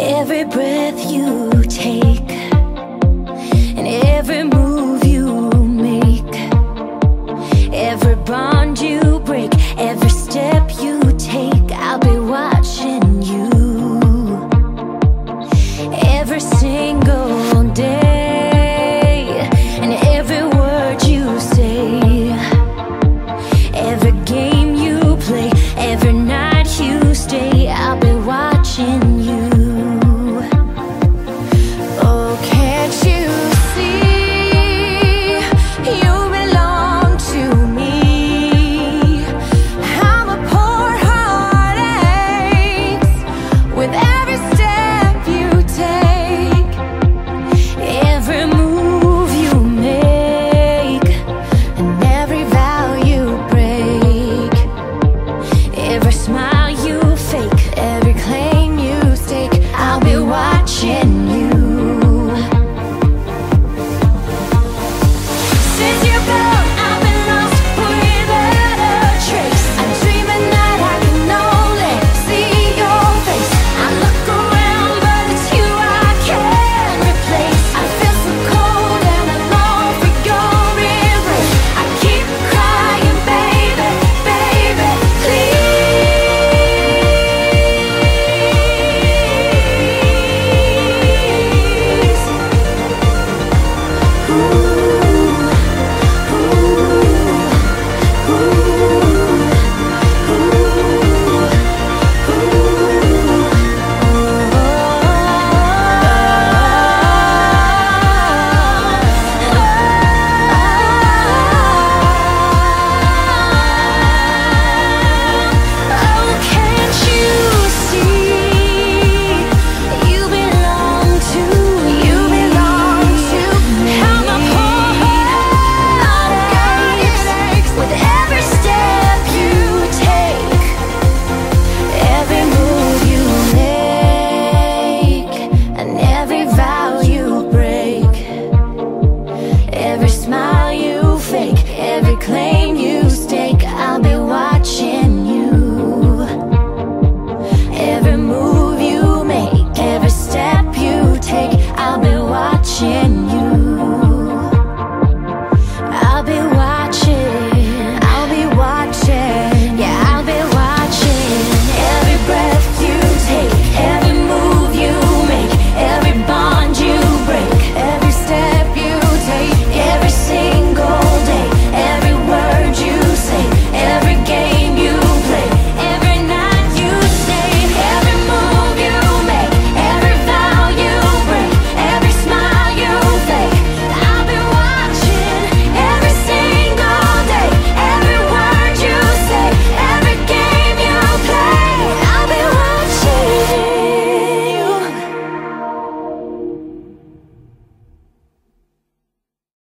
Every breath you take Every smile you fake, every claim you stake, I'll be watching you. Every move you make, every step you take, I'll be watching you.